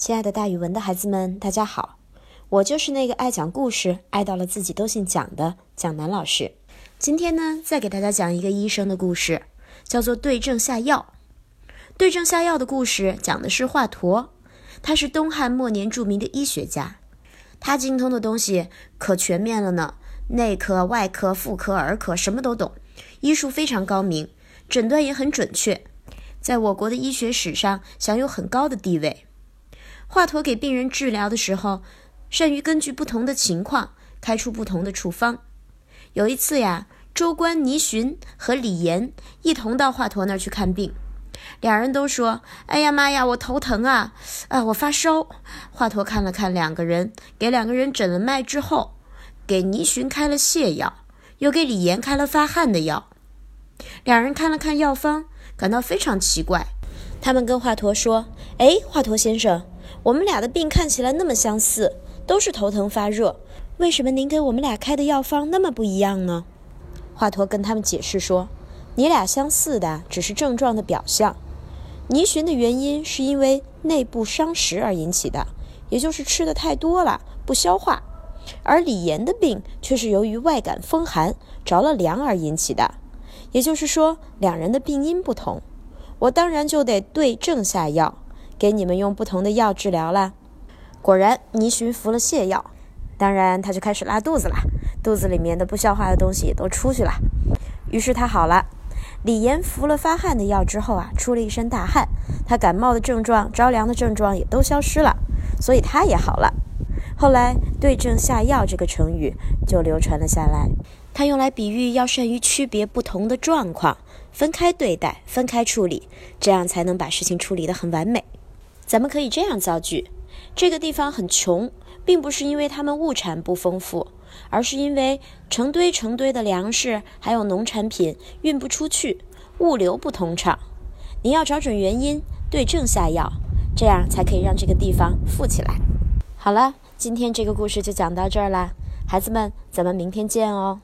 亲爱的，大语文的孩子们，大家好！我就是那个爱讲故事、爱到了自己都姓蒋的蒋楠老师。今天呢，再给大家讲一个医生的故事，叫做对症下药。对症下药的故事讲的是华佗，他是东汉末年著名的医学家，他精通的东西可全面了呢，内科、外科、妇科、儿科什么都懂，医术非常高明，诊断也很准确，在我国的医学史上享有很高的地位。华佗给病人治疗的时候，善于根据不同的情况开出不同的处方。有一次呀，州官倪寻和李严一同到华佗那儿去看病，两人都说：“哎呀妈呀，我头疼啊，啊，我发烧。”华佗看了看两个人，给两个人诊了脉之后，给倪寻开了泻药，又给李严开了发汗的药。两人看了看药方，感到非常奇怪，他们跟华佗说：“哎，华佗先生。”我们俩的病看起来那么相似，都是头疼发热，为什么您给我们俩开的药方那么不一样呢？华佗跟他们解释说：“你俩相似的只是症状的表象，泥寻的原因是因为内部伤食而引起的，也就是吃的太多了不消化；而李岩的病却是由于外感风寒着了凉而引起的，也就是说两人的病因不同，我当然就得对症下药。”给你们用不同的药治疗了，果然倪寻服了泻药，当然他就开始拉肚子了，肚子里面的不消化的东西都出去了，于是他好了。李岩服了发汗的药之后啊，出了一身大汗，他感冒的症状、着凉的症状也都消失了，所以他也好了。后来“对症下药”这个成语就流传了下来，它用来比喻要善于区别不同的状况，分开对待、分开处理，这样才能把事情处理得很完美。咱们可以这样造句：这个地方很穷，并不是因为他们物产不丰富，而是因为成堆成堆的粮食还有农产品运不出去，物流不通畅。你要找准原因，对症下药，这样才可以让这个地方富起来。好了，今天这个故事就讲到这儿啦，孩子们，咱们明天见哦。